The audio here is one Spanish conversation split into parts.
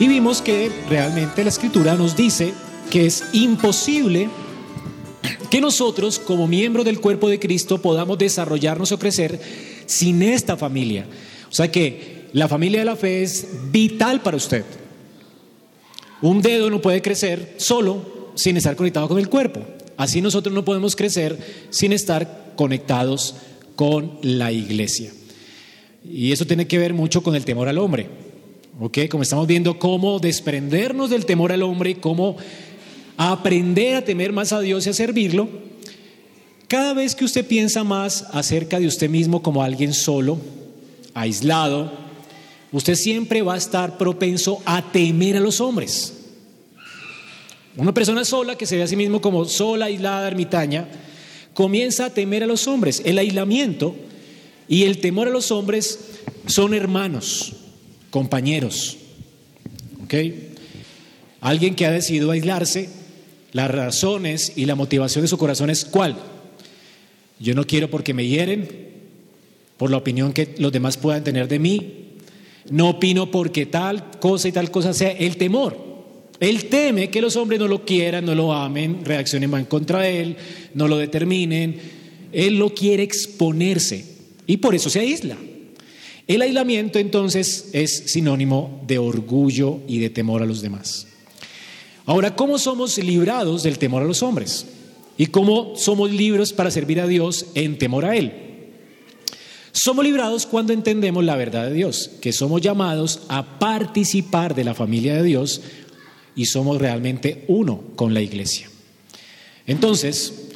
Y vimos que realmente la escritura nos dice que es imposible que nosotros como miembros del cuerpo de Cristo podamos desarrollarnos o crecer sin esta familia. O sea que la familia de la fe es vital para usted. Un dedo no puede crecer solo sin estar conectado con el cuerpo. Así nosotros no podemos crecer sin estar conectados con la iglesia. Y eso tiene que ver mucho con el temor al hombre. ¿Ok? Como estamos viendo cómo desprendernos del temor al hombre, cómo aprender a temer más a Dios y a servirlo. Cada vez que usted piensa más acerca de usted mismo como alguien solo, aislado, usted siempre va a estar propenso a temer a los hombres. Una persona sola que se ve a sí mismo como sola, aislada, ermitaña, comienza a temer a los hombres. El aislamiento y el temor a los hombres son hermanos, compañeros. ¿Ok? Alguien que ha decidido aislarse, las razones y la motivación de su corazón es cuál. Yo no quiero porque me hieren, por la opinión que los demás puedan tener de mí, no opino porque tal cosa y tal cosa sea el temor. Él teme que los hombres no lo quieran, no lo amen, reaccionen mal contra él, no lo determinen. Él lo quiere exponerse y por eso se aísla. El aislamiento entonces es sinónimo de orgullo y de temor a los demás. Ahora, ¿cómo somos librados del temor a los hombres? ¿Y cómo somos libres para servir a Dios en temor a Él? Somos librados cuando entendemos la verdad de Dios, que somos llamados a participar de la familia de Dios y somos realmente uno con la iglesia. Entonces,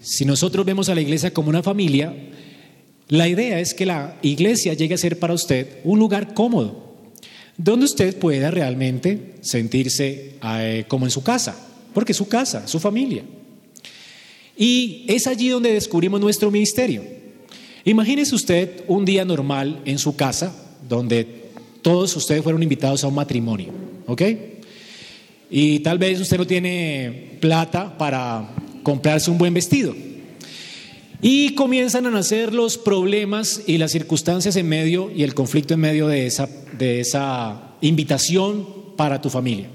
si nosotros vemos a la iglesia como una familia, la idea es que la iglesia llegue a ser para usted un lugar cómodo, donde usted pueda realmente sentirse eh, como en su casa, porque es su casa, su familia. Y es allí donde descubrimos nuestro ministerio. Imagínese usted un día normal en su casa, donde todos ustedes fueron invitados a un matrimonio, ¿ok? Y tal vez usted no tiene plata para comprarse un buen vestido. Y comienzan a nacer los problemas y las circunstancias en medio y el conflicto en medio de esa, de esa invitación para tu familia.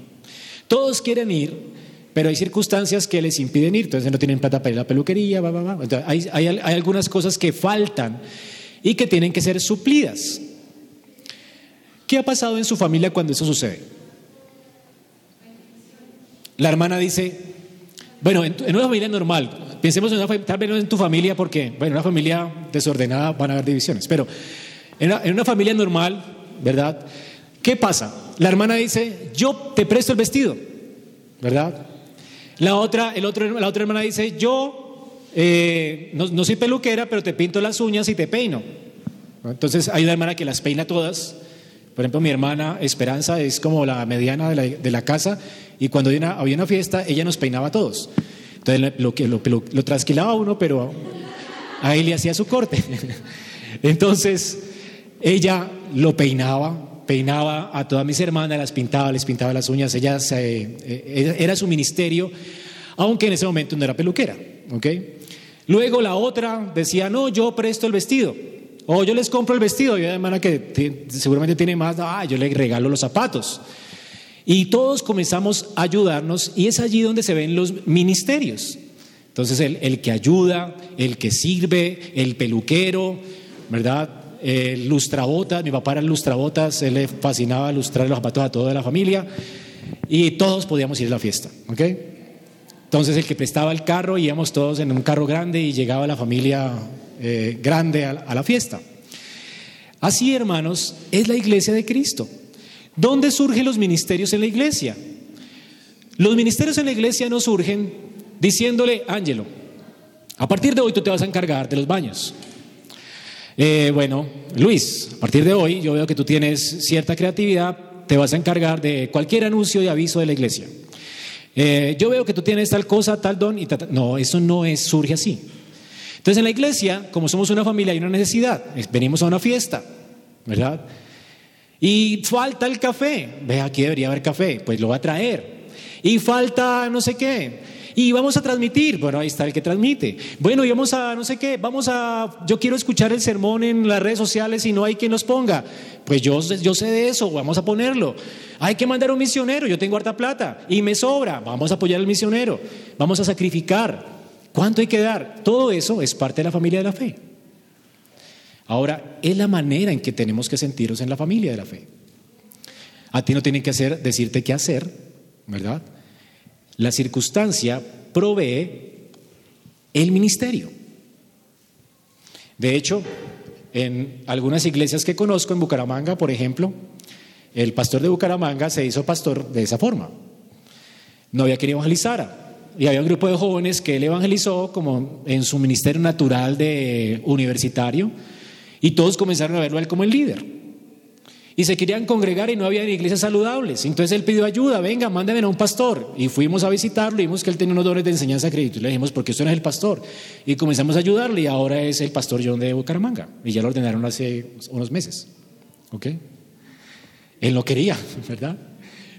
Todos quieren ir, pero hay circunstancias que les impiden ir, entonces no tienen plata para ir a la peluquería, hay, hay, hay algunas cosas que faltan y que tienen que ser suplidas. ¿Qué ha pasado en su familia cuando eso sucede? La hermana dice, bueno, en, una familia normal, pensemos en una tal vez no en tu familia porque, bueno, en una familia desordenada van a haber divisiones, pero en una, en una familia normal, ¿verdad? ¿Qué pasa? La hermana dice, yo te presto el vestido, ¿verdad? La otra, el otro, la otra hermana dice, yo eh, no, soy peluquera, pero te pinto las uñas y te peino. Entonces hay una hermana que las peina todas. Por ejemplo, mi hermana Esperanza es como la mediana de la, casa y cuando había una, fiesta, ella nos peinaba a todos. Entonces lo, lo, lo, trasquilaba uno, pero ahí le hacía su corte. Entonces ella lo peinaba, peinaba a todas mis hermanas, las pintaba, les pintaba las uñas, ella eh, era su ministerio, aunque en ese momento no era peluquera. Luego la otra decía, no, yo presto el vestido, o yo les compro el vestido, y una hermana que seguramente tiene más, ah, yo le regalo los zapatos. Y todos comenzamos a ayudarnos y es allí donde se ven los ministerios. Entonces el, el que ayuda, el que sirve, el peluquero, ¿verdad? eh, lustrabotas, mi papá era lustrabotas, él le fascinaba lustrar los zapatos a toda la familia y todos podíamos ir a la fiesta, ¿ok? Entonces el que prestaba el carro, íbamos todos en un carro grande y llegaba la familia eh, grande a, la fiesta. Así, hermanos, es la iglesia de Cristo. ¿Dónde surgen los ministerios en la iglesia? Los ministerios en la iglesia no surgen diciéndole, Ángelo, a partir de hoy tú te vas a encargar de los baños. Eh, bueno, Luis, a partir de hoy yo veo que tú tienes cierta creatividad, te vas a encargar de cualquier anuncio y aviso de la iglesia. Eh, yo veo que tú tienes tal cosa, tal don y tal, No, eso no es, surge así. Entonces en la iglesia, como somos una familia, hay una necesidad. Venimos a una fiesta, ¿verdad? Y falta el café. Ve, aquí debería haber café, pues lo va a traer. Y falta no sé qué. Y vamos a transmitir. Bueno, ahí está el que transmite. Bueno, y vamos a, no sé qué, vamos a, yo quiero escuchar el sermón en las redes sociales y no hay quien nos ponga. Pues yo, yo sé de eso, vamos a ponerlo. Hay que mandar un misionero, yo tengo harta plata y me sobra, vamos a apoyar al misionero. Vamos a sacrificar. ¿Cuánto hay que dar? Todo eso es parte de la familia de la fe. Ahora, es la manera en que tenemos que sentirnos en la familia de la fe. A ti no tienen que decirte qué hacer, ¿verdad? La circunstancia provee el ministerio. De hecho, en algunas iglesias que conozco, en Bucaramanga, por ejemplo, el pastor de Bucaramanga se hizo pastor de esa forma. No había quien evangelizara. Y había un grupo de jóvenes que él evangelizó como en su ministerio natural de universitario y todos comenzaron a verlo a él como el líder. Y se querían congregar y no había iglesias saludables. Entonces él pidió ayuda, venga, mándeme a un pastor. Y fuimos a visitarlo y vimos que él tenía unos dones de enseñanza crédito. Y le dijimos, porque usted no es el pastor. Y comenzamos a ayudarle y ahora es el pastor John de Bucaramanga. Y ya lo ordenaron hace unos meses. ¿Ok? Él no quería, ¿verdad?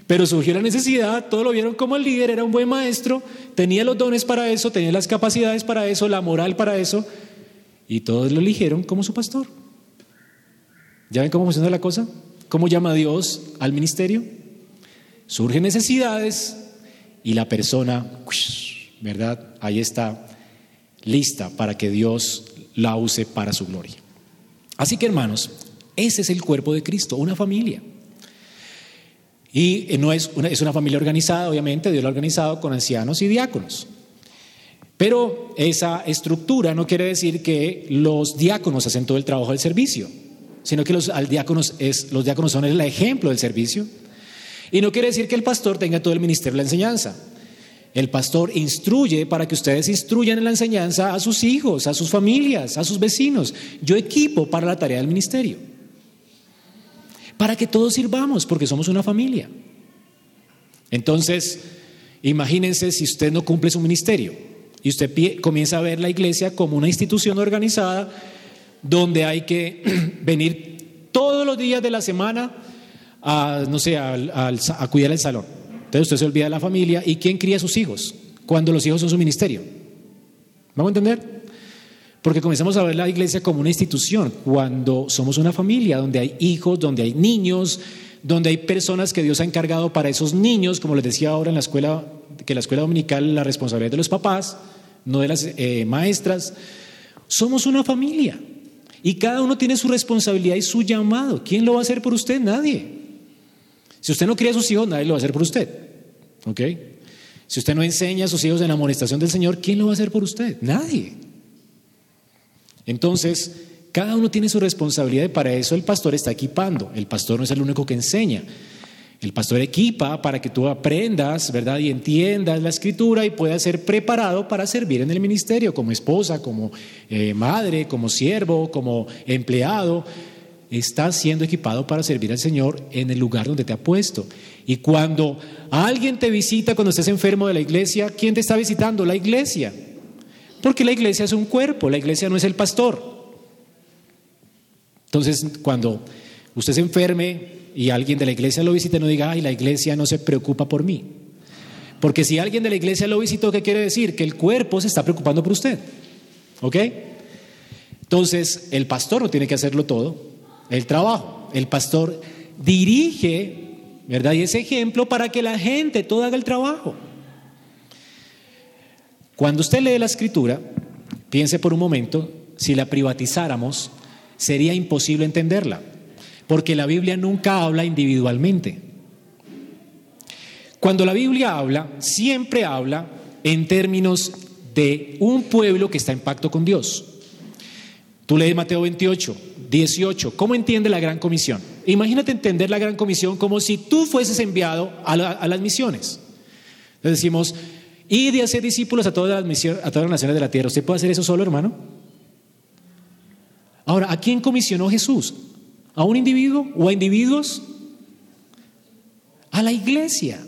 Pero surgió la necesidad, todos lo vieron como el líder, era un buen maestro, tenía los dones para eso, tenía las capacidades para eso, la moral para eso, y todos lo eligieron como su pastor. ¿Ya ven cómo funciona la cosa? ¿Cómo llama Dios al ministerio? Surgen necesidades y la persona, ¿verdad? Ahí está lista para que Dios la use para su gloria. Así que hermanos, ese es el cuerpo de Cristo, una familia. Y no es una, es una familia organizada, obviamente, Dios lo ha organizado con ancianos y diáconos. Pero esa estructura no quiere decir que los diáconos hacen todo el trabajo del servicio sino que los, diáconos, es, los diáconos son el ejemplo del servicio. Y no quiere decir que el pastor tenga todo el ministerio de la enseñanza. El pastor instruye para que ustedes instruyan en la enseñanza a sus hijos, a sus familias, a sus vecinos. Yo equipo para la tarea del ministerio. Para que todos sirvamos, porque somos una familia. Entonces, imagínense si usted no cumple su ministerio y usted comienza a ver la iglesia como una institución organizada donde hay que venir todos los días de la semana a, no sé, a, cuidar el salón. Entonces usted se olvida de la familia y quién cría a sus hijos cuando los hijos son su ministerio. ¿Vamos a entender? Porque comenzamos a ver la iglesia como una institución, cuando somos una familia, donde hay hijos, donde hay niños, donde hay personas que Dios ha encargado para esos niños, como les decía ahora en la escuela, que la escuela dominical la responsabilidad de los papás, no de las eh, maestras. Somos una familia. Y cada uno tiene su responsabilidad y su llamado. ¿Quién lo va a hacer por usted? Nadie. Si usted no cría a sus hijos, nadie lo va a hacer por usted. ¿Ok? Si usted no enseña a sus hijos en la amonestación del Señor, ¿quién lo va a hacer por usted? Nadie. Entonces, cada uno tiene su responsabilidad y para eso el pastor está equipando. El pastor no es el único que enseña. El pastor equipa para que tú aprendas, ¿verdad? Y entiendas la escritura y puedas ser preparado para servir en el ministerio como esposa, como eh, madre, como siervo, como empleado. Estás siendo equipado para servir al Señor en el lugar donde te ha puesto. Y cuando alguien te visita, cuando estés enfermo de la iglesia, ¿quién te está visitando? La iglesia. Porque la iglesia es un cuerpo, la iglesia no es el pastor. Entonces, cuando usted se enferme, y alguien de la iglesia lo visite, no diga, ay, la iglesia no se preocupa por mí. Porque si alguien de la iglesia lo visitó, ¿qué quiere decir? Que el cuerpo se está preocupando por usted. ¿Ok? Entonces, el pastor no tiene que hacerlo todo, el trabajo. El pastor dirige, ¿verdad? Y ese ejemplo para que la gente todo haga el trabajo. Cuando usted lee la escritura, piense por un momento, si la privatizáramos, sería imposible entenderla porque la Biblia nunca habla individualmente. Cuando la Biblia habla, siempre habla en términos de un pueblo que está en pacto con Dios. Tú lees Mateo 28, 18, ¿cómo entiende la gran comisión? Imagínate entender la gran comisión como si tú fueses enviado a, las misiones. Entonces decimos, y de hacer discípulos a todas, las a todas las naciones de la tierra. ¿Usted puede hacer eso solo, hermano? Ahora, ¿a quién comisionó Jesús? ¿A un individuo o a individuos? A la iglesia.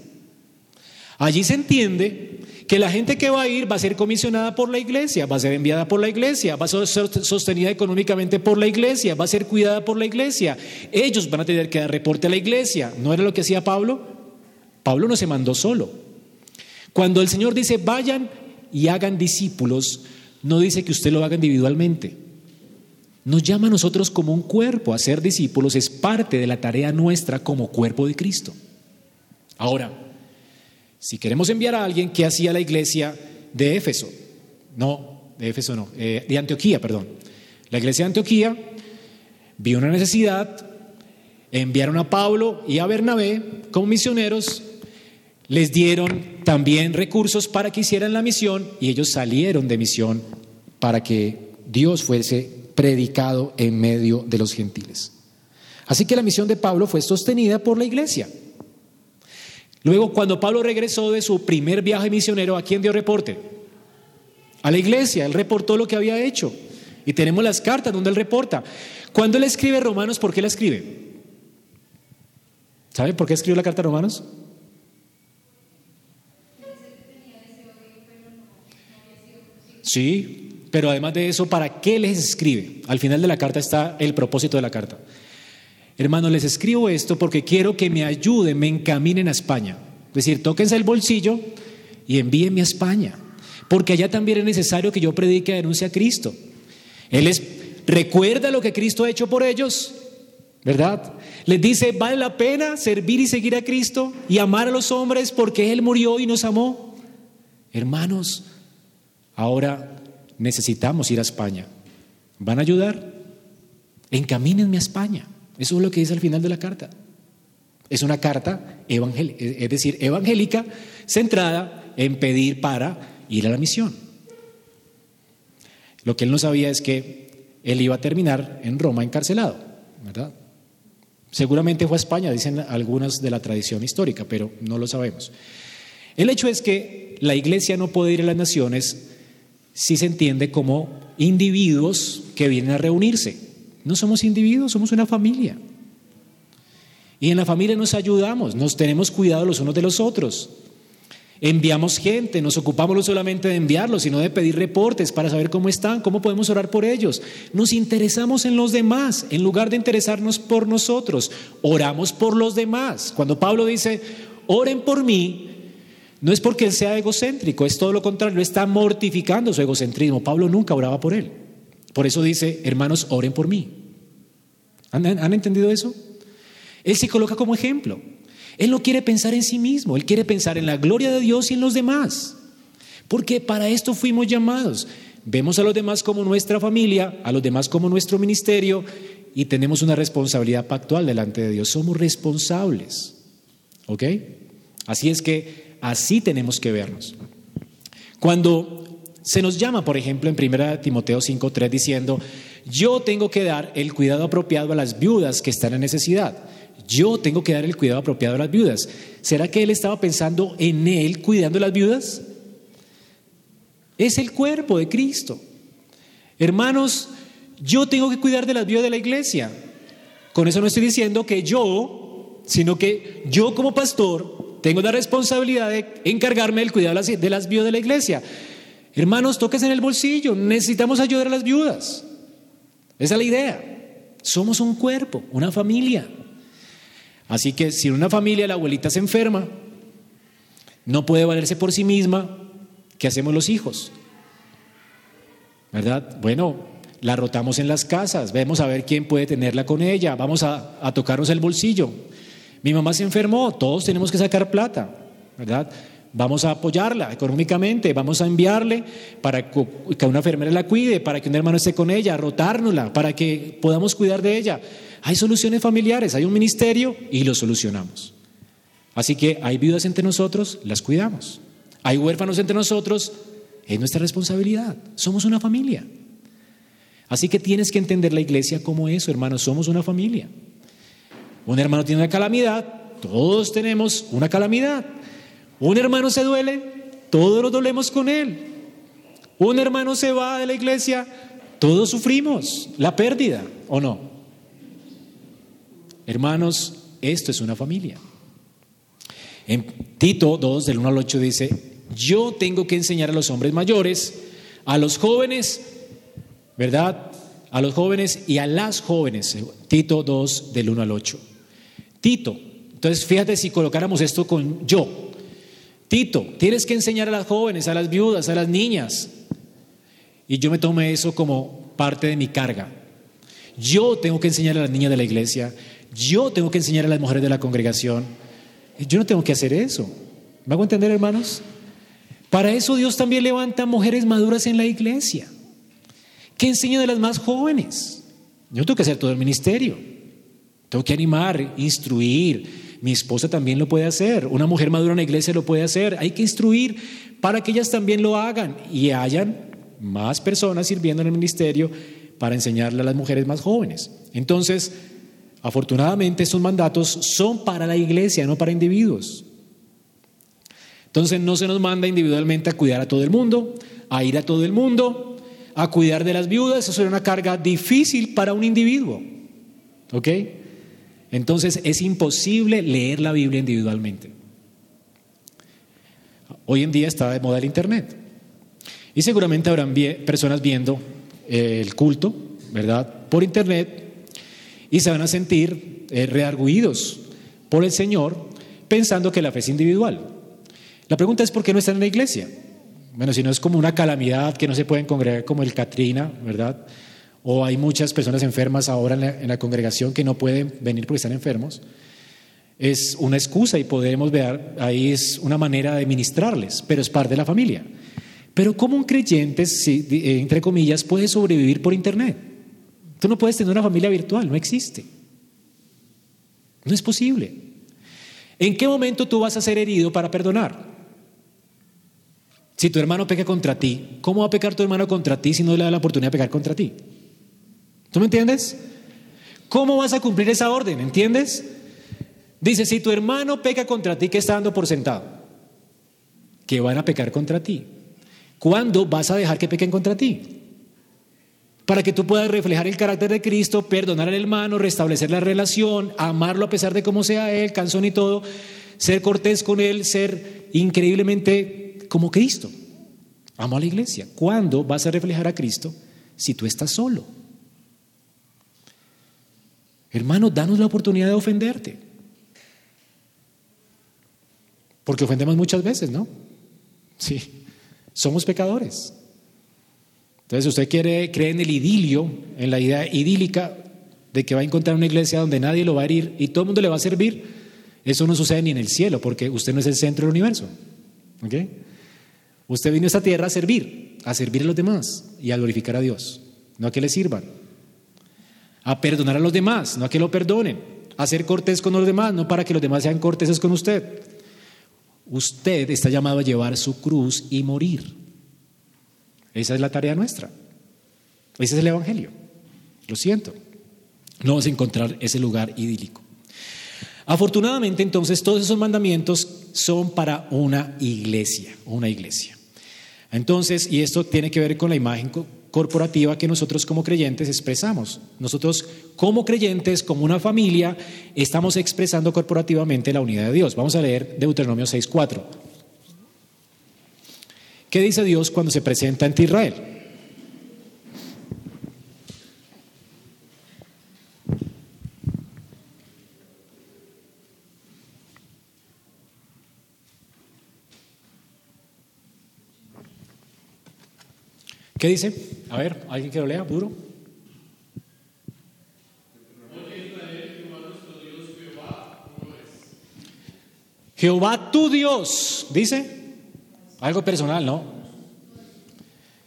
Allí se entiende que la gente que va a ir va a ser comisionada por la iglesia, va a ser enviada por la iglesia, va a ser sostenida económicamente por la iglesia, va a ser cuidada por la iglesia. Ellos van a tener que dar reporte a la iglesia. ¿No era lo que hacía Pablo? Pablo no se mandó solo. Cuando el Señor dice vayan y hagan discípulos, no dice que usted lo haga individualmente. Nos llama a nosotros como un cuerpo a ser discípulos, es parte de la tarea nuestra como cuerpo de Cristo. Ahora, si queremos enviar a alguien, ¿qué hacía la iglesia de Éfeso? No, de Éfeso no, eh, de Antioquía, perdón. La iglesia de Antioquía vio una necesidad, enviaron a Pablo y a Bernabé como misioneros, les dieron también recursos para que hicieran la misión y ellos salieron de misión para que Dios fuese predicado en medio de los gentiles. Así que la misión de Pablo fue sostenida por la iglesia. Luego, cuando Pablo regresó de su primer viaje misionero, ¿a quién dio reporte? A la iglesia, él reportó lo que había hecho. Y tenemos las cartas donde él reporta. Cuando él escribe Romanos, ¿por qué la escribe? ¿Saben por qué escribió la carta a Romanos? Sí, pero además de eso, ¿para qué les escribe? Al final de la carta está el propósito de la carta. Hermanos, les escribo esto porque quiero que me ayuden, me encaminen a España. Es decir, tóquense el bolsillo y envíenme a España. Porque allá también es necesario que yo predique y denuncie a Cristo. Él les recuerda lo que Cristo ha hecho por ellos, ¿verdad? Les dice, vale la pena servir y seguir a Cristo y amar a los hombres porque Él murió y nos amó. Hermanos, Ahora necesitamos ir a España. ¿Van a ayudar? Encamínenme a España. Eso es lo que dice al final de la carta. Es una carta evangélica, es decir, evangélica, centrada en pedir para ir a la misión. Lo que él no sabía es que él iba a terminar en Roma encarcelado, ¿verdad? Seguramente fue a España, dicen algunas de la tradición histórica, pero no lo sabemos. El hecho es que la iglesia no puede ir a las naciones si se entiende como individuos que vienen a reunirse. No somos individuos, somos una familia. Y en la familia nos ayudamos, nos tenemos cuidado los unos de los otros. Enviamos gente, nos ocupamos no solamente de enviarlos, sino de pedir reportes para saber cómo están, cómo podemos orar por ellos. Nos interesamos en los demás, en lugar de interesarnos por nosotros. Oramos por los demás. Cuando Pablo dice, oren por mí, no es porque él sea egocéntrico, es todo lo contrario, está mortificando su egocentrismo. Pablo nunca oraba por él. Por eso dice, hermanos, oren por mí. ¿Han, entendido eso? Él se coloca como ejemplo. Él no quiere pensar en sí mismo, él quiere pensar en la gloria de Dios y en los demás. Porque para esto fuimos llamados. Vemos a los demás como nuestra familia, a los demás como nuestro ministerio y tenemos una responsabilidad pactual delante de Dios. Somos responsables. ¿Ok? Así es que Así tenemos que vernos. Cuando se nos llama, por ejemplo, en 1 Timoteo 5.3 diciendo, yo tengo que dar el cuidado apropiado a las viudas que están en necesidad. Yo tengo que dar el cuidado apropiado a las viudas. ¿Será que él estaba pensando en él cuidando a las viudas? Es el cuerpo de Cristo. Hermanos, yo tengo que cuidar de las viudas de la iglesia. Con eso no estoy diciendo que yo, sino que yo como pastor tengo la responsabilidad de encargarme del cuidado de las, viudas de la iglesia. Hermanos, toques en el bolsillo. Necesitamos ayudar a las viudas. Esa es la idea. Somos un cuerpo, una familia. Así que si en una familia la abuelita se enferma, no puede valerse por sí misma, ¿qué hacemos los hijos? ¿Verdad? Bueno, la rotamos en las casas, vemos a ver quién puede tenerla con ella, vamos a, a tocarnos el bolsillo. Mi mamá se enfermó, todos tenemos que sacar plata, ¿verdad? Vamos a apoyarla económicamente, vamos a enviarle para que una enfermera la cuide, para que un hermano esté con ella, rotárnosla, para que podamos cuidar de ella. Hay soluciones familiares, hay un ministerio y lo solucionamos. Así que hay viudas entre nosotros, las cuidamos. Hay huérfanos entre nosotros, es nuestra responsabilidad. Somos una familia. Así que tienes que entender la iglesia como eso, hermano, somos una familia. Un hermano tiene una calamidad, todos tenemos una calamidad. Un hermano se duele, todos nos dolemos con él. Un hermano se va de la iglesia, todos sufrimos la pérdida, ¿o no? Hermanos, esto es una familia. En Tito 2, del 1 al 8 dice, yo tengo que enseñar a los hombres mayores, a los jóvenes, ¿verdad? A los jóvenes y a las jóvenes. Tito 2, del 1 al 8. Tito. Entonces, fíjate si colocáramos esto con yo. Tito, tienes que enseñar a las jóvenes, a las viudas, a las niñas. Y yo me tomé eso como parte de mi carga. Yo tengo que enseñar a las niñas de la iglesia, yo tengo que enseñar a las mujeres de la congregación. Yo no tengo que hacer eso. ¿Me hago entender, hermanos? Para eso Dios también levanta mujeres maduras en la iglesia, que enseñan a las más jóvenes. Yo tengo que hacer todo el ministerio. Tengo que animar, instruir. Mi esposa también lo puede hacer. Una mujer madura en la iglesia lo puede hacer. Hay que instruir para que ellas también lo hagan y hayan más personas sirviendo en el ministerio para enseñarle a las mujeres más jóvenes. Entonces, afortunadamente estos mandatos son para la iglesia, no para individuos. Entonces no se nos manda individualmente a cuidar a todo el mundo, a ir a todo el mundo, a cuidar de las viudas. Eso es una carga difícil para un individuo. ¿Ok? Entonces es imposible leer la Biblia individualmente. Hoy en día está de moda el Internet. Y seguramente habrán personas viendo el culto, ¿verdad? Por internet y se van a sentir eh, rearguidos por el Señor pensando que la fe es individual. La pregunta es por qué no están en la iglesia. Bueno, si no es como una calamidad que no se pueden congregar como el Katrina, ¿verdad? O hay muchas personas enfermas ahora en la, en la congregación que no pueden venir porque están enfermos. Es una excusa y podemos ver, ahí es una manera de ministrarles, pero es parte de la familia. Pero ¿cómo un creyente, eh, entre comillas, puede sobrevivir por Internet? Tú no puedes tener una familia virtual, no existe. No es posible. ¿En qué momento tú vas a ser herido para perdonar? Si tu hermano peca contra ti, ¿cómo va a pecar tu hermano contra ti si no le da la oportunidad de pecar contra ti? ¿Tú me entiendes? ¿Cómo vas a cumplir esa orden? ¿Entiendes? Dice, si tu hermano peca contra ti, ¿qué está dando por sentado? Que van a pecar contra ti. ¿Cuándo vas a dejar que pequen contra ti? Para que tú puedas reflejar el carácter de Cristo, perdonar al hermano, restablecer la relación, amarlo a pesar de cómo sea él, cansón y todo, ser cortés con él, ser increíblemente como Cristo. Amo a la iglesia. ¿Cuándo vas a reflejar a Cristo si tú estás solo? Hermano, danos la oportunidad de ofenderte. Porque ofendemos muchas veces, ¿no? Sí. Somos pecadores. Entonces, usted quiere, cree en el idilio, en la idea idílica de que va a encontrar una iglesia donde nadie lo va a herir y todo el mundo le va a servir. Eso no sucede ni en el cielo, porque usted no es el centro del universo. Usted vino a esta tierra a servir, a servir a los demás y a glorificar a Dios, no a que le sirvan. A perdonar a los demás, no a que lo perdonen. A ser cortés con los demás, no para que los demás sean corteses con usted. Usted está llamado a llevar su cruz y morir. Esa es la tarea nuestra. Ese es el Evangelio. Lo siento. No vamos a encontrar ese lugar idílico. Afortunadamente, entonces, todos esos mandamientos son para una iglesia, una iglesia. Entonces, y esto tiene que ver con la imagen corporativa que nosotros como creyentes expresamos. Nosotros como creyentes, como una familia, estamos expresando corporativamente la unidad de Dios. Vamos a leer Deuteronomio 6.4. ¿Qué dice Dios cuando se presenta ante Israel? ¿Qué dice? A ver, ¿alguien que lo lea? Duro. Jehová tu Dios, dice, algo personal, ¿no?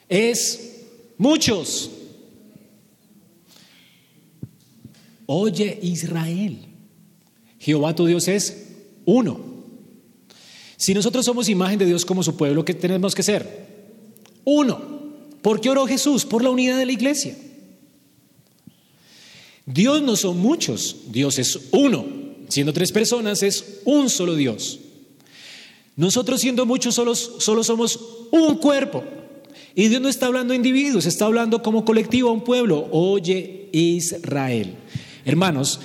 Es muchos. Oye Israel, Jehová tu Dios es uno. Si nosotros somos imagen de Dios como su pueblo, ¿qué tenemos que ser? Uno. ¿Por qué oró Jesús? Por la unidad de la iglesia. Dios no son muchos, Dios es uno. Siendo tres personas es un solo Dios. Nosotros siendo muchos solo, solo somos un cuerpo. Y Dios no está hablando de individuos, está hablando como colectivo a un pueblo. Oye Israel. Hermanos,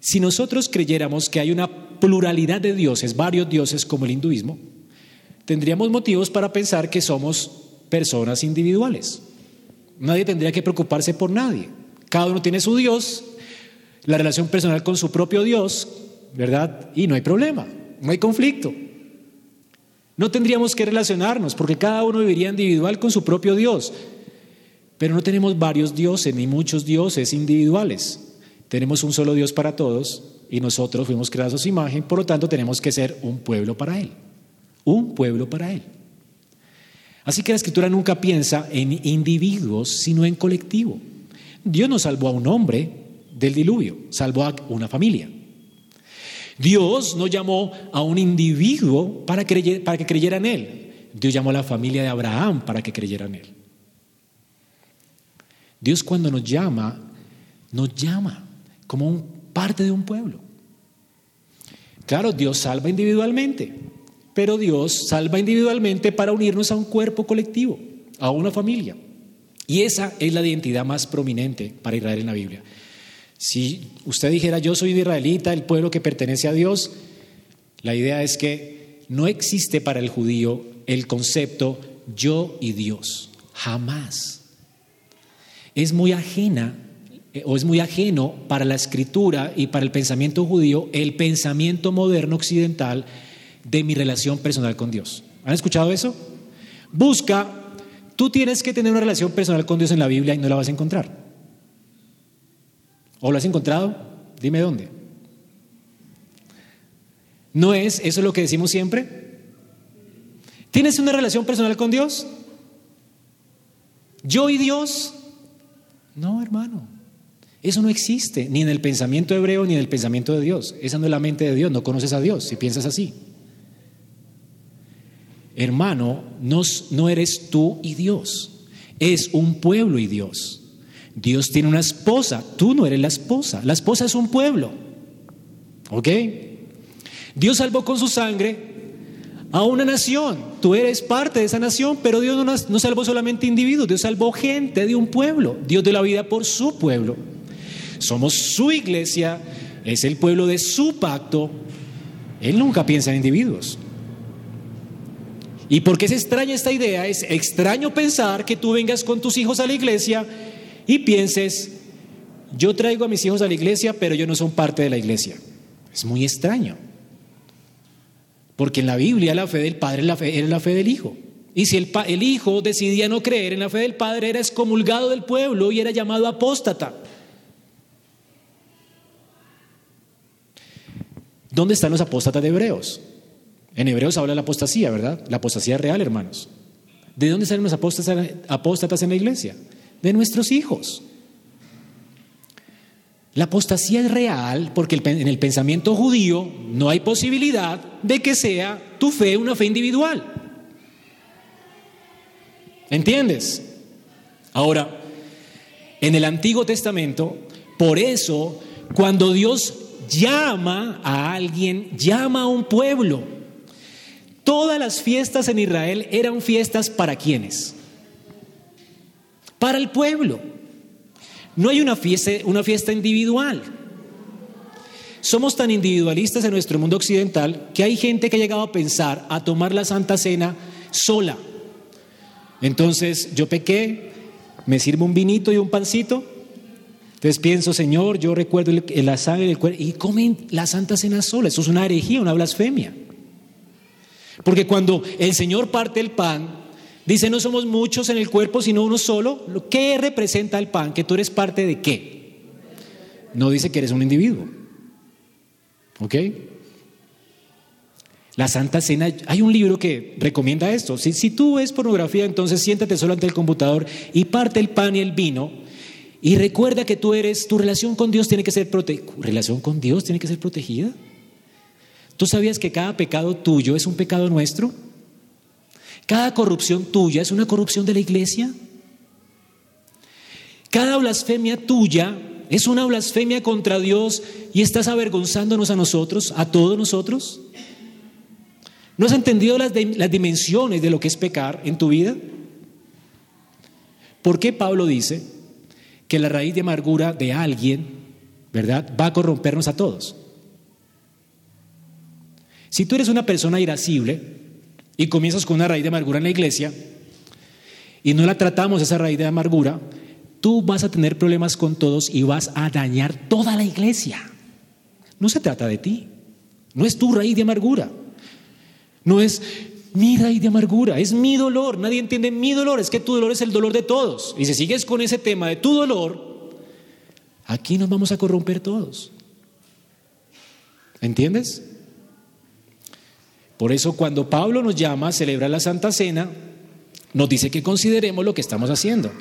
si nosotros creyéramos que hay una pluralidad de dioses, varios dioses como el hinduismo, tendríamos motivos para pensar que somos personas individuales. Nadie tendría que preocuparse por nadie. Cada uno tiene su Dios, la relación personal con su propio Dios, ¿verdad? Y no hay problema, no hay conflicto. No tendríamos que relacionarnos porque cada uno viviría individual con su propio Dios. Pero no tenemos varios dioses ni muchos dioses individuales. Tenemos un solo Dios para todos y nosotros fuimos creados a su imagen, por lo tanto tenemos que ser un pueblo para Él. Un pueblo para Él. Así que la escritura nunca piensa en individuos, sino en colectivo. Dios no salvó a un hombre del diluvio, salvó a una familia. Dios no llamó a un individuo para, que creyera en Él. Dios llamó a la familia de Abraham para que creyera en Él. Dios cuando nos llama, nos llama como un, parte de un pueblo. Claro, Dios salva individualmente, pero Dios salva individualmente para unirnos a un cuerpo colectivo, a una familia. Y esa es la identidad más prominente para Israel en la Biblia. Si usted dijera, yo soy israelita, el pueblo que pertenece a Dios, la idea es que no existe para el judío el concepto yo y Dios. Jamás. Es muy ajena eh, o es muy ajeno para la escritura y para el pensamiento judío el pensamiento moderno occidental de mi relación personal con Dios. ¿Han escuchado eso? Busca, tú tienes que tener una relación personal con Dios en la Biblia y no la vas a encontrar. ¿O lo has encontrado? Dime dónde. ¿No es eso lo que decimos siempre? ¿Tienes una relación personal con Dios? ¿Yo y Dios? No, hermano. Eso no existe, ni en el pensamiento hebreo ni en el pensamiento de Dios. Esa no es la mente de Dios, no conoces a Dios si piensas así. Hermano, no, no eres tú y Dios, es un pueblo y Dios. Dios tiene una esposa, tú no eres la esposa, la esposa es un pueblo. ¿Ok? Dios salvó con su sangre a una nación, tú eres parte de esa nación, pero Dios no, no salvó solamente individuos, Dios salvó gente de un pueblo, Dios dio la vida por su pueblo. Somos su iglesia, es el pueblo de su pacto. Él nunca piensa en individuos. ¿Y por qué es extraña esta idea? Es extraño pensar que tú vengas con tus hijos a la iglesia y pienses, yo traigo a mis hijos a la iglesia, pero ellos no son parte de la iglesia. Es muy extraño. Porque en la Biblia la fe del Padre la fe, era la fe del Hijo. Y si el, el Hijo decidía no creer en la fe del Padre, era excomulgado del pueblo y era llamado apóstata. ¿Dónde están los apóstatas de Hebreos? En Hebreos habla de la apostasía, ¿verdad? La apostasía real, hermanos. ¿De dónde salen los apóstatas en la iglesia? De nuestros hijos. La apostasía es real porque en el pensamiento judío no hay posibilidad de que sea tu fe una fe individual. ¿Entiendes? Ahora, en el Antiguo Testamento, por eso, cuando Dios llama a alguien, llama a un pueblo, Todas las fiestas en Israel eran fiestas para quienes? Para el pueblo. No hay una fiesta, una fiesta individual. Somos tan individualistas en nuestro mundo occidental que hay gente que ha llegado a pensar a tomar la Santa Cena sola. Entonces yo pequé, me sirvo un vinito y un pancito. Entonces pienso, Señor, yo recuerdo la sangre del cuerpo y comen la Santa Cena sola. Eso es una herejía, una blasfemia. Porque cuando el Señor parte el pan, dice, no somos muchos en el cuerpo, sino uno solo. ¿Qué representa el pan? ¿Que tú eres parte de qué? No dice que eres un individuo. ¿Ok? La Santa Cena, hay un libro que recomienda esto. Si, si tú ves pornografía, entonces siéntate solo ante el computador y parte el pan y el vino y recuerda que tú eres, tu relación con Dios tiene que ser protegida. ¿Relación con Dios tiene que ser protegida? ¿Tú sabías que cada pecado tuyo es un pecado nuestro? ¿Cada corrupción tuya es una corrupción de la iglesia? ¿Cada blasfemia tuya es una blasfemia contra Dios y estás avergonzándonos a nosotros, a todos nosotros? ¿No has entendido las, dimensiones de lo que es pecar en tu vida? ¿Por qué Pablo dice que la raíz de amargura de alguien, ¿verdad?, va a corrompernos a todos. Si tú eres una persona irascible y comienzas con una raíz de amargura en la iglesia y no la tratamos esa raíz de amargura, tú vas a tener problemas con todos y vas a dañar toda la iglesia. No se trata de ti, no es tu raíz de amargura, no es mira y de amargura, es mi dolor, nadie entiende mi dolor, es que tu dolor es el dolor de todos. Y si sigues con ese tema de tu dolor, aquí nos vamos a corromper todos. ¿Entiendes? Por eso cuando Pablo nos llama a celebrar la Santa Cena, nos dice que consideremos lo que estamos haciendo.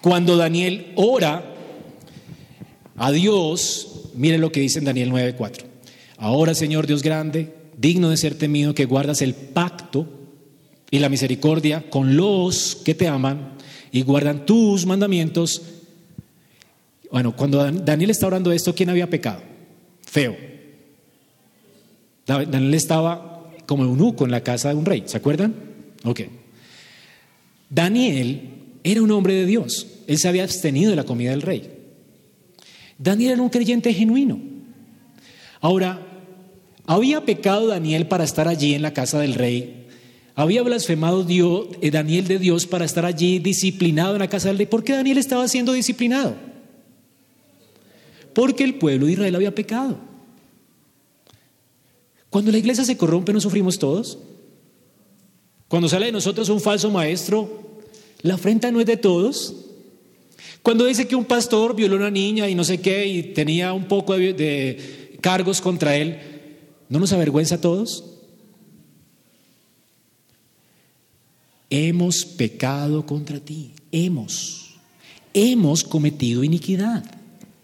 Cuando Daniel ora a Dios, miren lo que dice en Daniel 9:4. Ahora, Señor Dios grande, digno de ser temido, que guardas el pacto y la misericordia con los que te aman y guardan tus mandamientos. Bueno, cuando Daniel está orando esto, ¿quién había pecado? Feo. Daniel estaba como eunuco en la casa de un rey, ¿se acuerdan? Ok. Daniel era un hombre de Dios, él se había abstenido de la comida del rey. Daniel era un creyente genuino. Ahora, ¿había pecado Daniel para estar allí en la casa del rey? ¿Había blasfemado Dios, eh, Daniel de Dios para estar allí disciplinado en la casa del rey? ¿Por qué Daniel estaba siendo disciplinado? Porque el pueblo de Israel había pecado. Cuando la iglesia se corrompe, ¿no sufrimos todos? Cuando sale de nosotros un falso maestro, la afrenta no es de todos. Cuando dice que un pastor violó a una niña y no sé qué y tenía un poco de, cargos contra él, ¿no nos avergüenza a todos? Hemos pecado contra ti, hemos, hemos cometido iniquidad,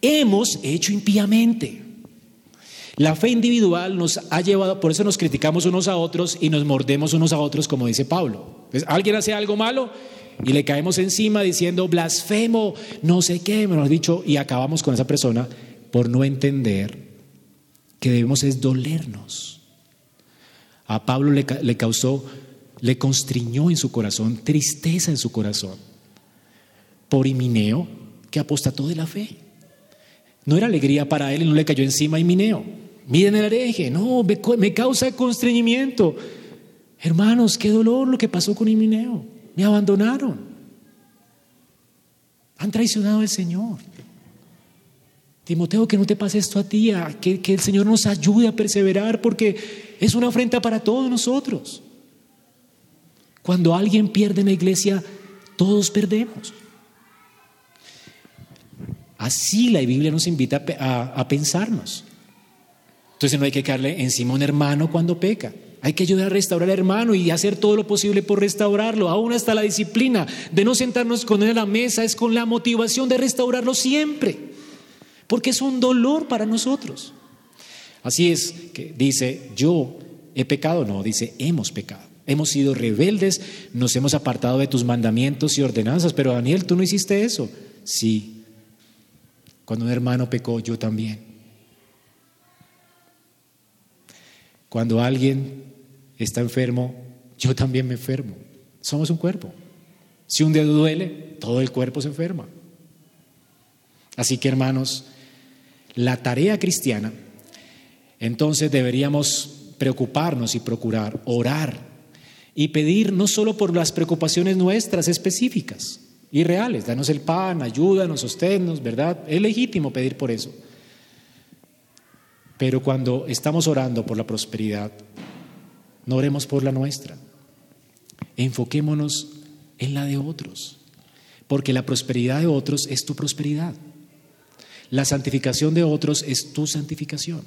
hemos hecho impíamente. La fe individual nos ha llevado, por eso nos criticamos unos a otros y nos mordemos unos a otros, como dice Pablo. Alguien hace algo malo y le caemos encima diciendo blasfemo, no sé qué, me lo has dicho, y acabamos con esa persona por no entender que debemos es dolernos. A Pablo le, le causó, le constriñó en su corazón, tristeza en su corazón, por Himineo, que apostató de la fe. No era alegría para él y no le cayó encima a Himineo. Miren el hereje, no, me, causa constreñimiento. Hermanos, qué dolor lo que pasó con Himineo. Me abandonaron. Han traicionado al Señor. Timoteo, que no te pase esto a ti, que, que el Señor nos ayude a perseverar porque es una afrenta para todos nosotros. Cuando alguien pierde en la iglesia, todos perdemos. Así la Biblia nos invita a pensarnos. Entonces no hay que caerle encima a un hermano cuando peca. Hay que ayudar a restaurar al hermano y hacer todo lo posible por restaurarlo. Aún hasta la disciplina de no sentarnos con él a la mesa es con la motivación de restaurarlo siempre. Porque es un dolor para nosotros. Así es que dice, yo he pecado. No, dice, hemos pecado. Hemos sido rebeldes, nos hemos apartado de tus mandamientos y ordenanzas. Pero Daniel, tú no hiciste eso. Sí. Cuando un hermano pecó, yo también. Cuando alguien está enfermo, yo también me enfermo. Somos un cuerpo. Si un dedo duele, todo el cuerpo se enferma. Así que hermanos, la tarea cristiana, entonces deberíamos preocuparnos y procurar orar y pedir no solo por las preocupaciones nuestras específicas y reales, danos el pan, ayúdanos, sosténnos, ¿verdad? Es legítimo pedir por eso. Pero cuando estamos orando por la prosperidad, no oremos por la nuestra. Enfoquémonos en la de otros, porque la prosperidad de otros es tu prosperidad. La santificación de otros es tu santificación.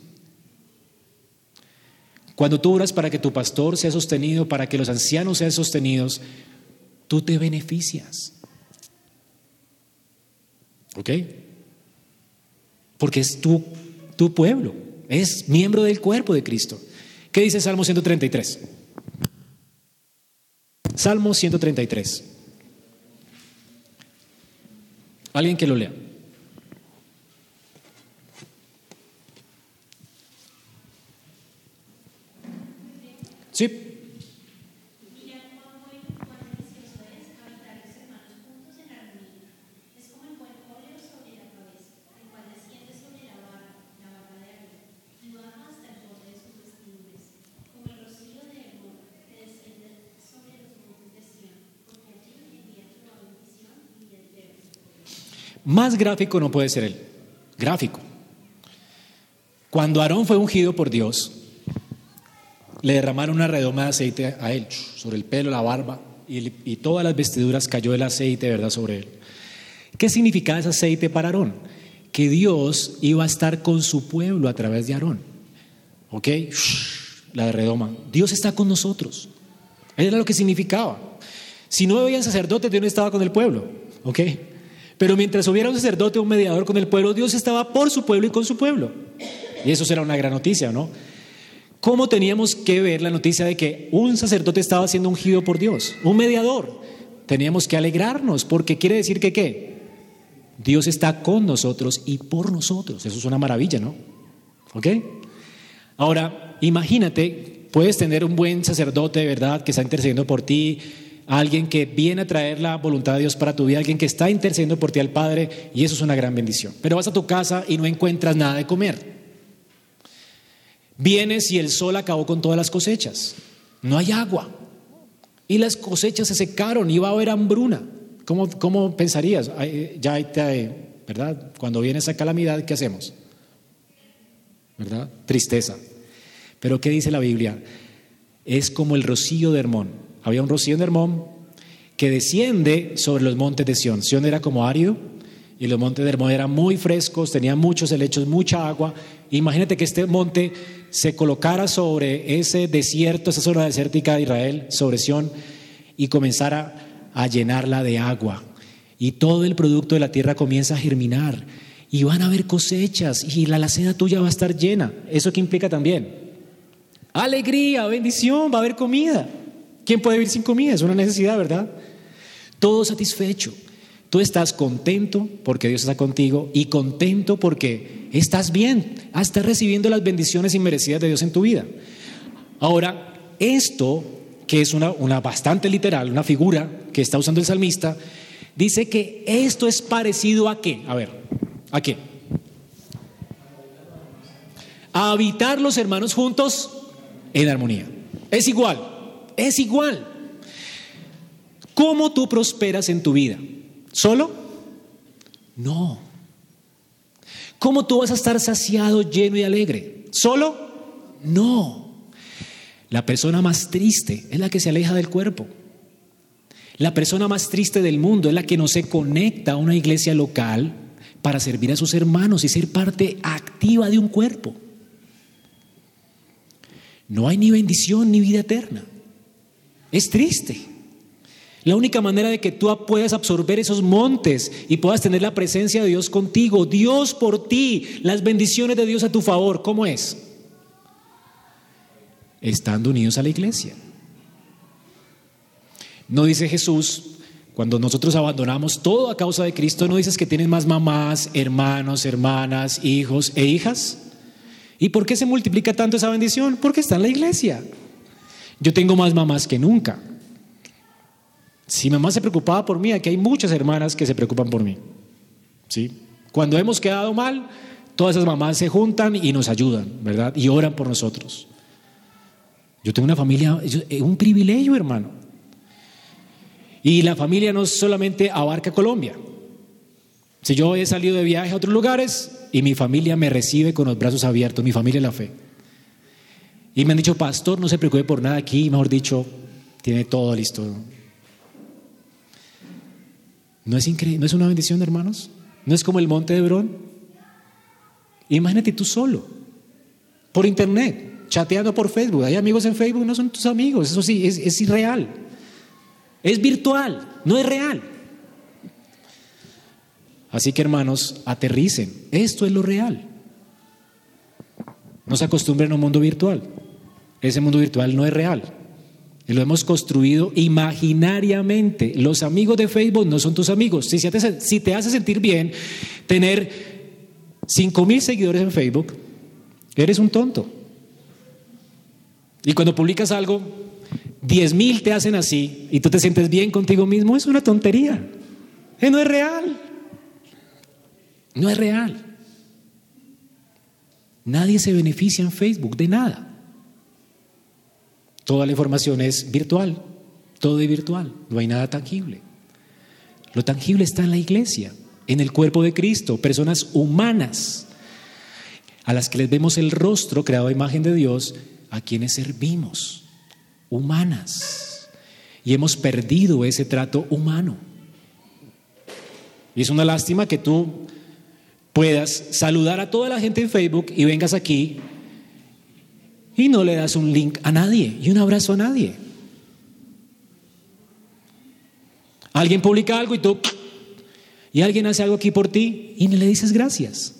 Cuando tú oras para que tu pastor sea sostenido, para que los ancianos sean sostenidos, tú te beneficias. ¿Ok? Porque es tu, tu pueblo. Es miembro del cuerpo de Cristo. ¿Qué dice Salmo 133? Salmo 133. Alguien que lo lea. Sí. Más gráfico no puede ser él. Gráfico. Cuando Aarón fue ungido por Dios le derramaron una redoma de aceite a él, sobre el pelo, la barba, y, todas las vestiduras cayó el aceite, ¿verdad?, sobre él. ¿Qué significaba ese aceite para Aarón? Que Dios iba a estar con su pueblo a través de Aarón. ¿Ok? La redoma. Dios está con nosotros. Era lo que significaba. Si no había sacerdote, Dios no estaba con el pueblo. ¿Ok? Pero mientras hubiera un sacerdote un mediador con el pueblo, Dios estaba por su pueblo y con su pueblo. Y eso será una gran noticia, ¿no? ¿Cómo teníamos que ver la noticia de que un sacerdote estaba siendo ungido por Dios? Un mediador. Teníamos que alegrarnos porque quiere decir que qué? Dios está con nosotros y por nosotros. Eso es una maravilla, ¿no? ¿Ok? Ahora, imagínate, puedes tener un buen sacerdote, ¿verdad?, que está intercediendo por ti, alguien que viene a traer la voluntad de Dios para tu vida, alguien que está intercediendo por ti al Padre, y eso es una gran bendición. Pero vas a tu casa y no encuentras nada de comer. Vienes y el sol acabó con todas las cosechas. No hay agua. Y las cosechas se secaron y va a haber hambruna. ¿Cómo, pensarías? Ya, ¿verdad? Cuando viene esa calamidad, ¿qué hacemos? ¿Verdad? Tristeza. Pero ¿qué dice la Biblia? Es como el rocío de Hermón. Había un rocío de Hermón que desciende sobre los montes de Sión. Sión era como árido y los montes de Hermón eran muy frescos, tenían muchos helechos, mucha agua. Imagínate que este monte se colocara sobre ese desierto, esa zona desértica de Israel, sobre Sión, y comenzara a llenarla de agua. Y todo el producto de la tierra comienza a germinar. Y van a haber cosechas y la alacena tuya va a estar llena. ¿Eso qué implica también? Alegría, bendición, va a haber comida. ¿Quién puede vivir sin comida? Es una necesidad, ¿verdad? Todo satisfecho. Tú estás contento porque Dios está contigo y contento porque estás bien, estás recibiendo las bendiciones inmerecidas de Dios en tu vida. Ahora, esto, que es una, una bastante literal, una figura que está usando el salmista, dice que esto es parecido a qué? A ver, ¿a qué? A habitar los hermanos juntos en armonía. Es igual, es igual. ¿Cómo tú prosperas en tu vida? ¿Solo? No. ¿Cómo tú vas a estar saciado, lleno y alegre? ¿Solo? No. La persona más triste es la que se aleja del cuerpo. La persona más triste del mundo es la que no se conecta a una iglesia local para servir a sus hermanos y ser parte activa de un cuerpo. No hay ni bendición ni vida eterna. Es triste. La única manera de que tú puedas absorber esos montes y puedas tener la presencia de Dios contigo, Dios por ti, las bendiciones de Dios a tu favor, ¿cómo es? Estando unidos a la iglesia. No dice Jesús, cuando nosotros abandonamos todo a causa de Cristo, no dices que tienes más mamás, hermanos, hermanas, hijos e hijas. ¿Y por qué se multiplica tanto esa bendición? Porque está en la iglesia. Yo tengo más mamás que nunca. Si mamá se preocupaba por mí, aquí hay muchas hermanas que se preocupan por mí. ¿Sí? Cuando hemos quedado mal, todas esas mamás se juntan y nos ayudan, ¿verdad? Y oran por nosotros. Yo tengo una familia, es un privilegio, hermano. Y la familia no solamente abarca Colombia. Si yo he salido de viaje a otros lugares y mi familia me recibe con los brazos abiertos, mi familia la fe. Y me han dicho, pastor, no se preocupe por nada aquí, mejor dicho, tiene todo listo. ¿No es increíble? ¿No es una bendición, hermanos? ¿No es como el monte de Hebrón? Imagínate tú solo, por internet, chateando por Facebook. Hay amigos en Facebook, no son tus amigos. Eso sí, es, es irreal. Es virtual, no es real. Así que hermanos, aterricen. Esto es lo real. No se acostumbren a un mundo virtual. Ese mundo virtual no es real. Y lo hemos construido imaginariamente. Los amigos de Facebook no son tus amigos. Si, te, si te hace sentir bien tener 5 mil seguidores en Facebook, eres un tonto. Y cuando publicas algo, 10 mil te hacen así y tú te sientes bien contigo mismo, es una tontería. Que no es real. No es real. Nadie se beneficia en Facebook de nada. Toda la información es virtual, todo es virtual, no hay nada tangible. Lo tangible está en la iglesia, en el cuerpo de Cristo, personas humanas a las que les vemos el rostro creado a imagen de Dios a quienes servimos, humanas. Y hemos perdido ese trato humano. Y es una lástima que tú puedas saludar a toda la gente en Facebook y vengas aquí y no le das un link a nadie y un abrazo a nadie. Alguien publica algo y tú, y alguien hace algo aquí por ti y le dices gracias.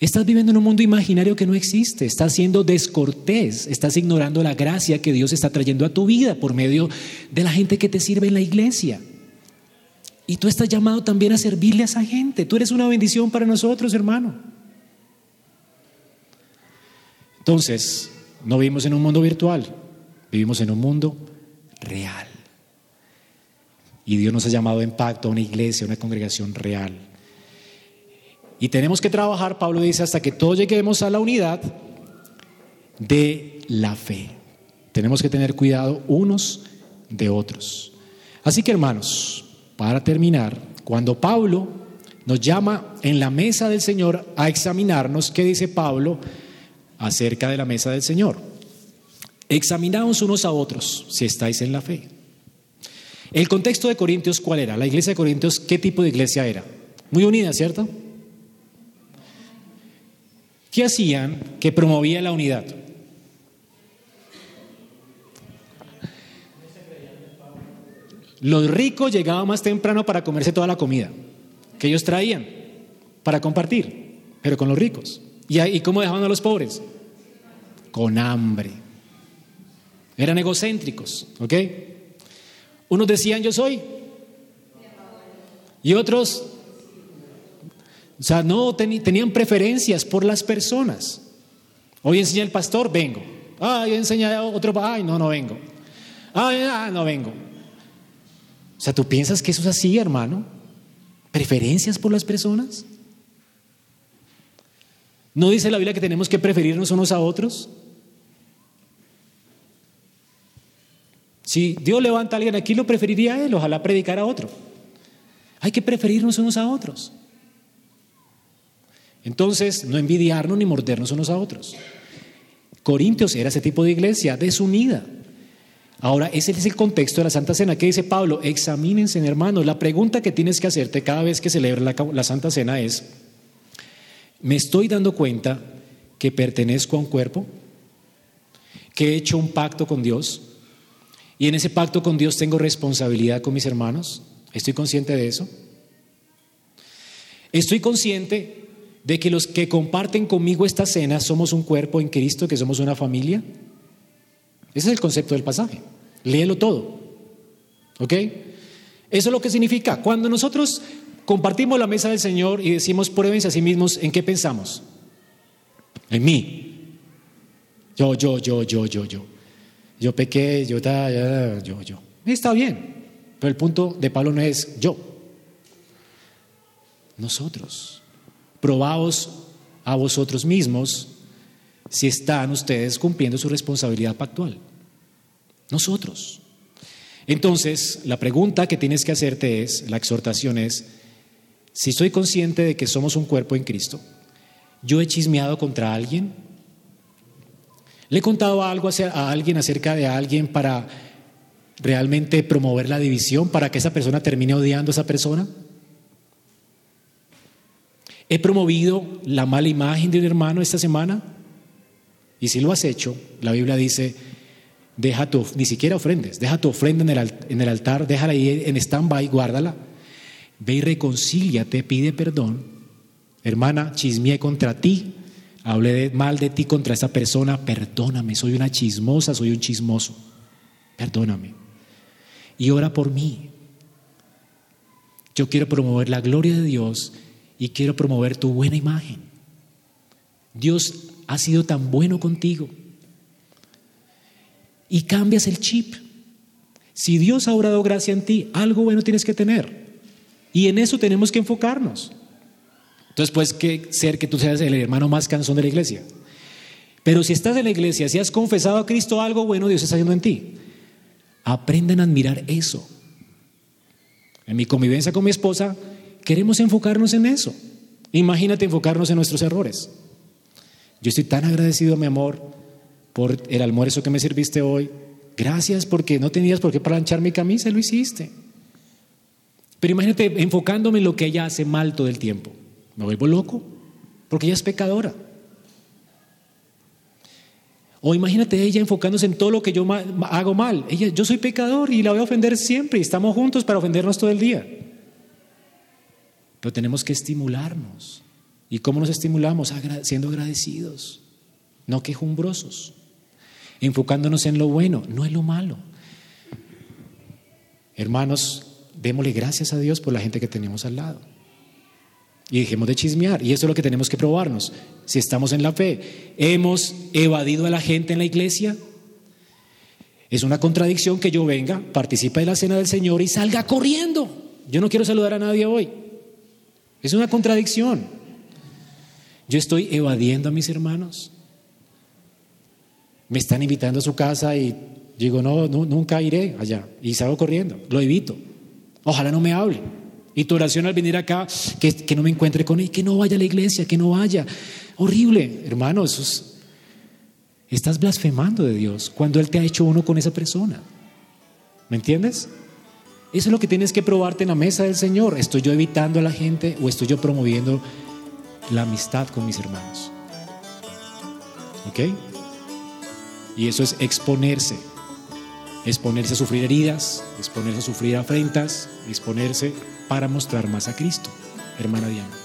Estás viviendo en un mundo imaginario que no existe, estás siendo descortés, estás ignorando la gracia que Dios está trayendo a tu vida por medio de la gente que te sirve en la iglesia. Y tú estás llamado también a servirle a esa gente. Tú eres una bendición para nosotros, hermano. Entonces, no vivimos en un mundo virtual, vivimos en un mundo real. Y Dios nos ha llamado en pacto a una iglesia, a una congregación real. Y tenemos que trabajar, Pablo dice, hasta que todos lleguemos a la unidad de la fe. Tenemos que tener cuidado unos de otros. Así que hermanos, para terminar, cuando Pablo nos llama en la mesa del Señor a examinarnos, ¿qué dice Pablo acerca de la mesa del Señor? Examinaos unos a otros si estáis en la fe. El contexto de Corintios, ¿cuál era? La iglesia de Corintios, ¿qué tipo de iglesia era? Muy unida, ¿cierto? ¿Qué hacían que promovía la unidad? Los ricos llegaban más temprano para comerse toda la comida que ellos traían para compartir, pero con los ricos. ¿Y, cómo dejaban a los pobres? Con hambre. Eran egocéntricos, ¿ok? Unos decían yo soy y otros, o sea, no tenían preferencias por las personas. Hoy enseña el pastor, vengo. Ah, hoy enseña otro, ay, no, no vengo. Ah, no vengo. O sea, ¿tú piensas que eso es así, hermano? ¿Preferencias por las personas? ¿No dice la Biblia que tenemos que preferirnos unos a otros? Si Dios levanta a alguien aquí, lo preferiría a él, ojalá predicar a otro. Hay que preferirnos unos a otros. Entonces, no envidiarnos ni mordernos unos a otros. Corintios era ese tipo de iglesia desunida. Ahora, ese es el contexto de la Santa Cena. ¿Qué dice Pablo? Examínense, hermanos. La pregunta que tienes que hacerte cada vez que celebres la, la Santa Cena es, ¿me estoy dando cuenta que pertenezco a un cuerpo? ¿Que he hecho un pacto con Dios? ¿Y en ese pacto con Dios tengo responsabilidad con mis hermanos? ¿Estoy consciente de eso? ¿Estoy consciente de que los que comparten conmigo esta cena somos un cuerpo en Cristo, que somos una familia? Ese es el concepto del pasaje. Léelo todo. ¿Ok? Eso es lo que significa. Cuando nosotros compartimos la mesa del Señor y decimos pruébense a sí mismos, ¿en qué pensamos? En mí. Yo, yo, yo, yo, yo, yo. Yo pequé, yo, yo, yo, yo. Está bien. Pero el punto de Pablo no es yo. Nosotros. Probaos a vosotros mismos si están ustedes cumpliendo su responsabilidad pactual. Nosotros. Entonces, la pregunta que tienes que hacerte es, la exhortación es, si estoy consciente de que somos un cuerpo en Cristo, ¿yo he chismeado contra alguien? ¿Le he contado algo a alguien acerca de alguien para realmente promover la división, para que esa persona termine odiando a esa persona? ¿He promovido la mala imagen de un hermano esta semana? Y si lo has hecho, la Biblia dice, deja tu, ni siquiera ofrendes, deja tu ofrenda en el, el altar, déjala ahí en stand-by, guárdala. Ve y reconcíliate, pide perdón. Hermana, chismeé contra ti, hablé mal de ti contra esa persona, perdóname, soy una chismosa, soy un chismoso. Perdóname. Y ora por mí. Yo quiero promover la gloria de Dios y quiero promover tu buena imagen. Dios ha sido tan bueno contigo. Y cambias el chip. Si Dios ha obrado gracia en ti, algo bueno tienes que tener. Y en eso tenemos que enfocarnos. Entonces puede que ser que tú seas el hermano más cansón de la iglesia. Pero si estás en la iglesia, si has confesado a Cristo algo bueno, Dios está haciendo en ti. Aprendan a admirar eso. En mi convivencia con mi esposa, queremos enfocarnos en eso. Imagínate enfocarnos en nuestros errores. Yo estoy tan agradecido, mi amor, por el almuerzo que me serviste hoy. Gracias porque no tenías por qué planchar mi camisa, lo hiciste. Pero imagínate enfocándome en lo que ella hace mal todo el tiempo. Me vuelvo loco porque ella es pecadora. O imagínate ella enfocándose en todo lo que yo hago mal. Ella, yo soy pecador y la voy a ofender siempre y estamos juntos para ofendernos todo el día. Pero tenemos que estimularnos. ¿Y cómo nos estimulamos? Siendo agradecidos, no quejumbrosos, enfocándonos en lo bueno, no en lo malo. Hermanos, démosle gracias a Dios por la gente que tenemos al lado. Y dejemos de chismear. Y eso es lo que tenemos que probarnos. Si estamos en la fe, hemos evadido a la gente en la iglesia. Es una contradicción que yo venga, participe de la cena del Señor y salga corriendo. Yo no quiero saludar a nadie hoy. Es una contradicción. Yo estoy evadiendo a mis hermanos. Me están invitando a su casa y digo, no, nunca iré allá. Y salgo corriendo, lo evito. Ojalá no me hable. Y tu oración al venir acá, que, no me encuentre con él, que no vaya a la iglesia, que no vaya. Horrible, hermano, estás blasfemando de Dios cuando Él te ha hecho uno con esa persona. ¿Me entiendes? Eso es lo que tienes que probarte en la mesa del Señor. ¿Estoy yo evitando a la gente o estoy yo promoviendo la amistad con mis hermanos? ¿Ok? Y eso es exponerse. Exponerse a sufrir heridas, exponerse a sufrir afrentas, exponerse para mostrar más a Cristo, hermana Diana.